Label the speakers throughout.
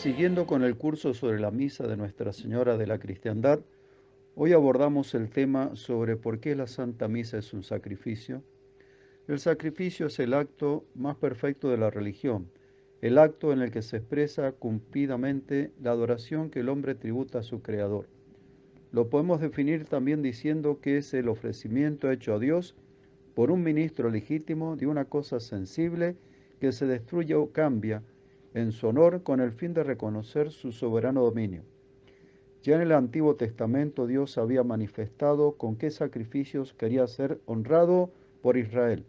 Speaker 1: Siguiendo con el curso sobre la misa de Nuestra Señora de la Cristiandad, hoy abordamos el tema sobre por qué la Santa Misa es un sacrificio. El sacrificio es el acto más perfecto de la religión, el acto en el que se expresa cumplidamente la adoración que el hombre tributa a su Creador. Lo podemos definir también diciendo que es el ofrecimiento hecho a Dios por un ministro legítimo de una cosa sensible que se destruye o cambia en su honor con el fin de reconocer su soberano dominio. Ya en el Antiguo Testamento Dios había manifestado con qué sacrificios quería ser honrado por Israel,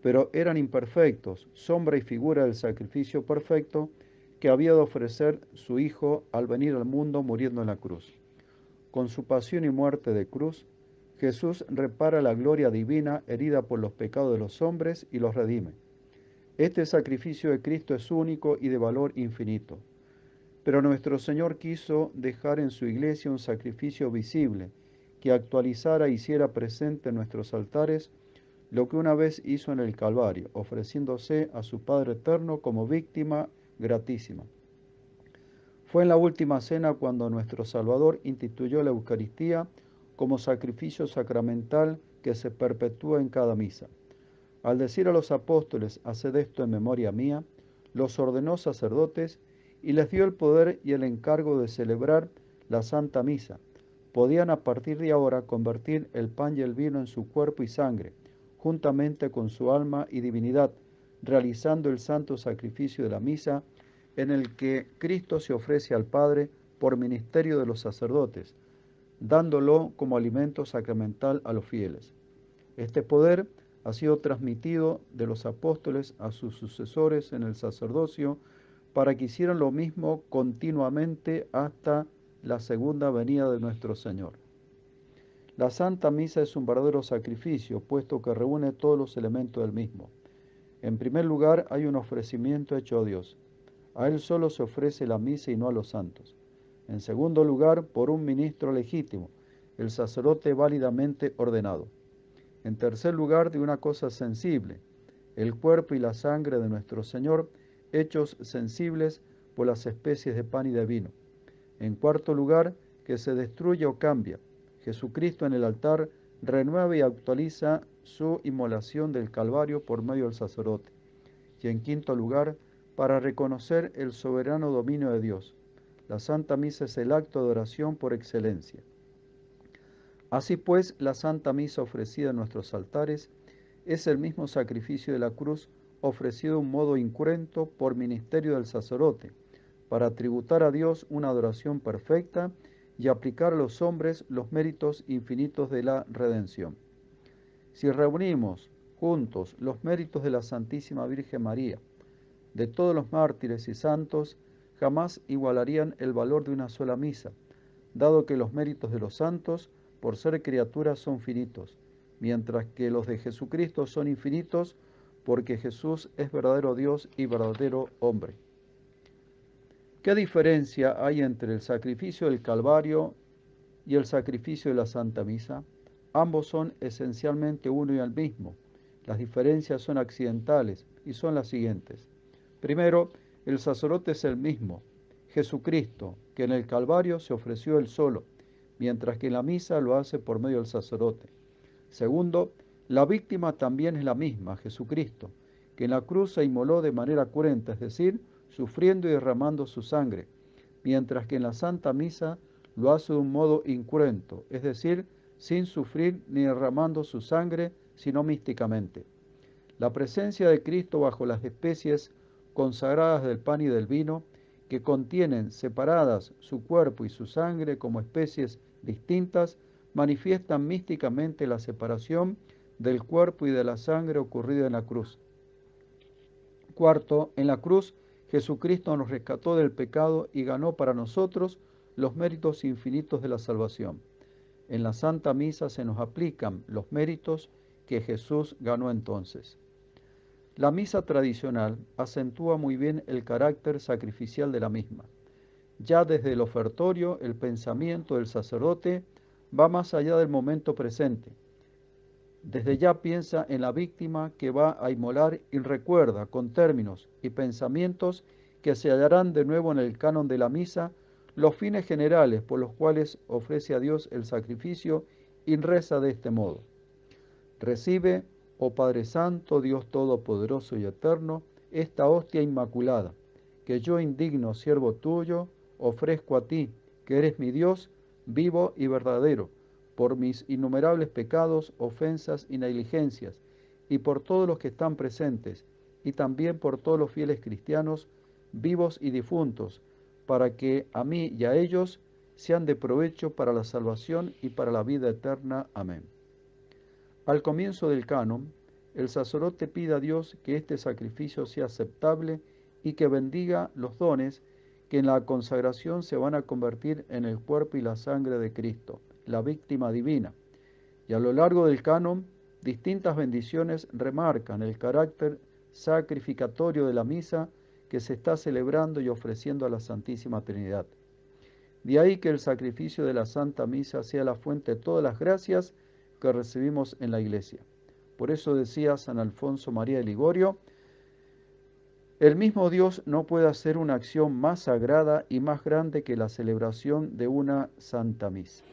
Speaker 1: pero eran imperfectos, sombra y figura del sacrificio perfecto que había de ofrecer su Hijo al venir al mundo muriendo en la cruz. Con su pasión y muerte de cruz, Jesús repara la gloria divina herida por los pecados de los hombres y los redime. Este sacrificio de Cristo es único y de valor infinito. Pero nuestro Señor quiso dejar en su iglesia un sacrificio visible que actualizara e hiciera presente en nuestros altares lo que una vez hizo en el Calvario, ofreciéndose a su Padre Eterno como víctima gratísima. Fue en la última cena cuando nuestro Salvador instituyó la Eucaristía como sacrificio sacramental que se perpetúa en cada misa. Al decir a los apóstoles, haced esto en memoria mía, los ordenó sacerdotes y les dio el poder y el encargo de celebrar la Santa Misa. Podían a partir de ahora convertir el pan y el vino en su cuerpo y sangre, juntamente con su alma y divinidad, realizando el santo sacrificio de la misa, en el que Cristo se ofrece al Padre por ministerio de los sacerdotes, dándolo como alimento sacramental a los fieles. Este poder ha sido transmitido de los apóstoles a sus sucesores en el sacerdocio para que hicieran lo mismo continuamente hasta la segunda venida de nuestro Señor. La Santa Misa es un verdadero sacrificio, puesto que reúne todos los elementos del mismo. En primer lugar, hay un ofrecimiento hecho a Dios. A Él solo se ofrece la misa y no a los santos. En segundo lugar, por un ministro legítimo, el sacerdote válidamente ordenado. En tercer lugar, de una cosa sensible, el cuerpo y la sangre de nuestro Señor, hechos sensibles por las especies de pan y de vino. En cuarto lugar, que se destruye o cambia. Jesucristo en el altar renueva y actualiza su inmolación del Calvario por medio del sacerdote. Y en quinto lugar, para reconocer el soberano dominio de Dios. La Santa Misa es el acto de oración por excelencia. Así pues, la Santa Misa ofrecida en nuestros altares es el mismo sacrificio de la cruz ofrecido de un modo incruento por ministerio del sacerdote, para tributar a Dios una adoración perfecta y aplicar a los hombres los méritos infinitos de la redención. Si reunimos juntos los méritos de la Santísima Virgen María, de todos los mártires y santos, jamás igualarían el valor de una sola misa, dado que los méritos de los santos por ser criaturas son finitos, mientras que los de Jesucristo son infinitos porque Jesús es verdadero Dios y verdadero hombre. ¿Qué diferencia hay entre el sacrificio del Calvario y el sacrificio de la Santa Misa? Ambos son esencialmente uno y el mismo. Las diferencias son accidentales y son las siguientes. Primero, el sacerdote es el mismo, Jesucristo, que en el Calvario se ofreció él solo mientras que la misa lo hace por medio del sacerdote. Segundo, la víctima también es la misma, Jesucristo, que en la cruz se inmoló de manera cruenta, es decir, sufriendo y derramando su sangre, mientras que en la Santa Misa lo hace de un modo incruento, es decir, sin sufrir ni derramando su sangre, sino místicamente. La presencia de Cristo bajo las especies consagradas del pan y del vino que contienen separadas su cuerpo y su sangre como especies distintas, manifiestan místicamente la separación del cuerpo y de la sangre ocurrida en la cruz. Cuarto, en la cruz Jesucristo nos rescató del pecado y ganó para nosotros los méritos infinitos de la salvación. En la Santa Misa se nos aplican los méritos que Jesús ganó entonces. La misa tradicional acentúa muy bien el carácter sacrificial de la misma. Ya desde el ofertorio, el pensamiento del sacerdote va más allá del momento presente. Desde ya piensa en la víctima que va a inmolar y recuerda con términos y pensamientos que se hallarán de nuevo en el canon de la misa los fines generales por los cuales ofrece a Dios el sacrificio y reza de este modo. Recibe, oh Padre Santo, Dios Todopoderoso y Eterno, esta hostia inmaculada, que yo indigno siervo tuyo ofrezco a ti, que eres mi Dios vivo y verdadero, por mis innumerables pecados, ofensas y negligencias, y por todos los que están presentes, y también por todos los fieles cristianos, vivos y difuntos, para que a mí y a ellos sean de provecho para la salvación y para la vida eterna. Amén. Al comienzo del canon, el sacerdote pide a Dios que este sacrificio sea aceptable y que bendiga los dones que en la consagración se van a convertir en el cuerpo y la sangre de Cristo, la víctima divina. Y a lo largo del canon, distintas bendiciones remarcan el carácter sacrificatorio de la misa que se está celebrando y ofreciendo a la Santísima Trinidad. De ahí que el sacrificio de la Santa Misa sea la fuente de todas las gracias que recibimos en la Iglesia. Por eso decía San Alfonso María de Ligorio, el mismo Dios no puede hacer una acción más sagrada y más grande que la celebración de una Santa Misa.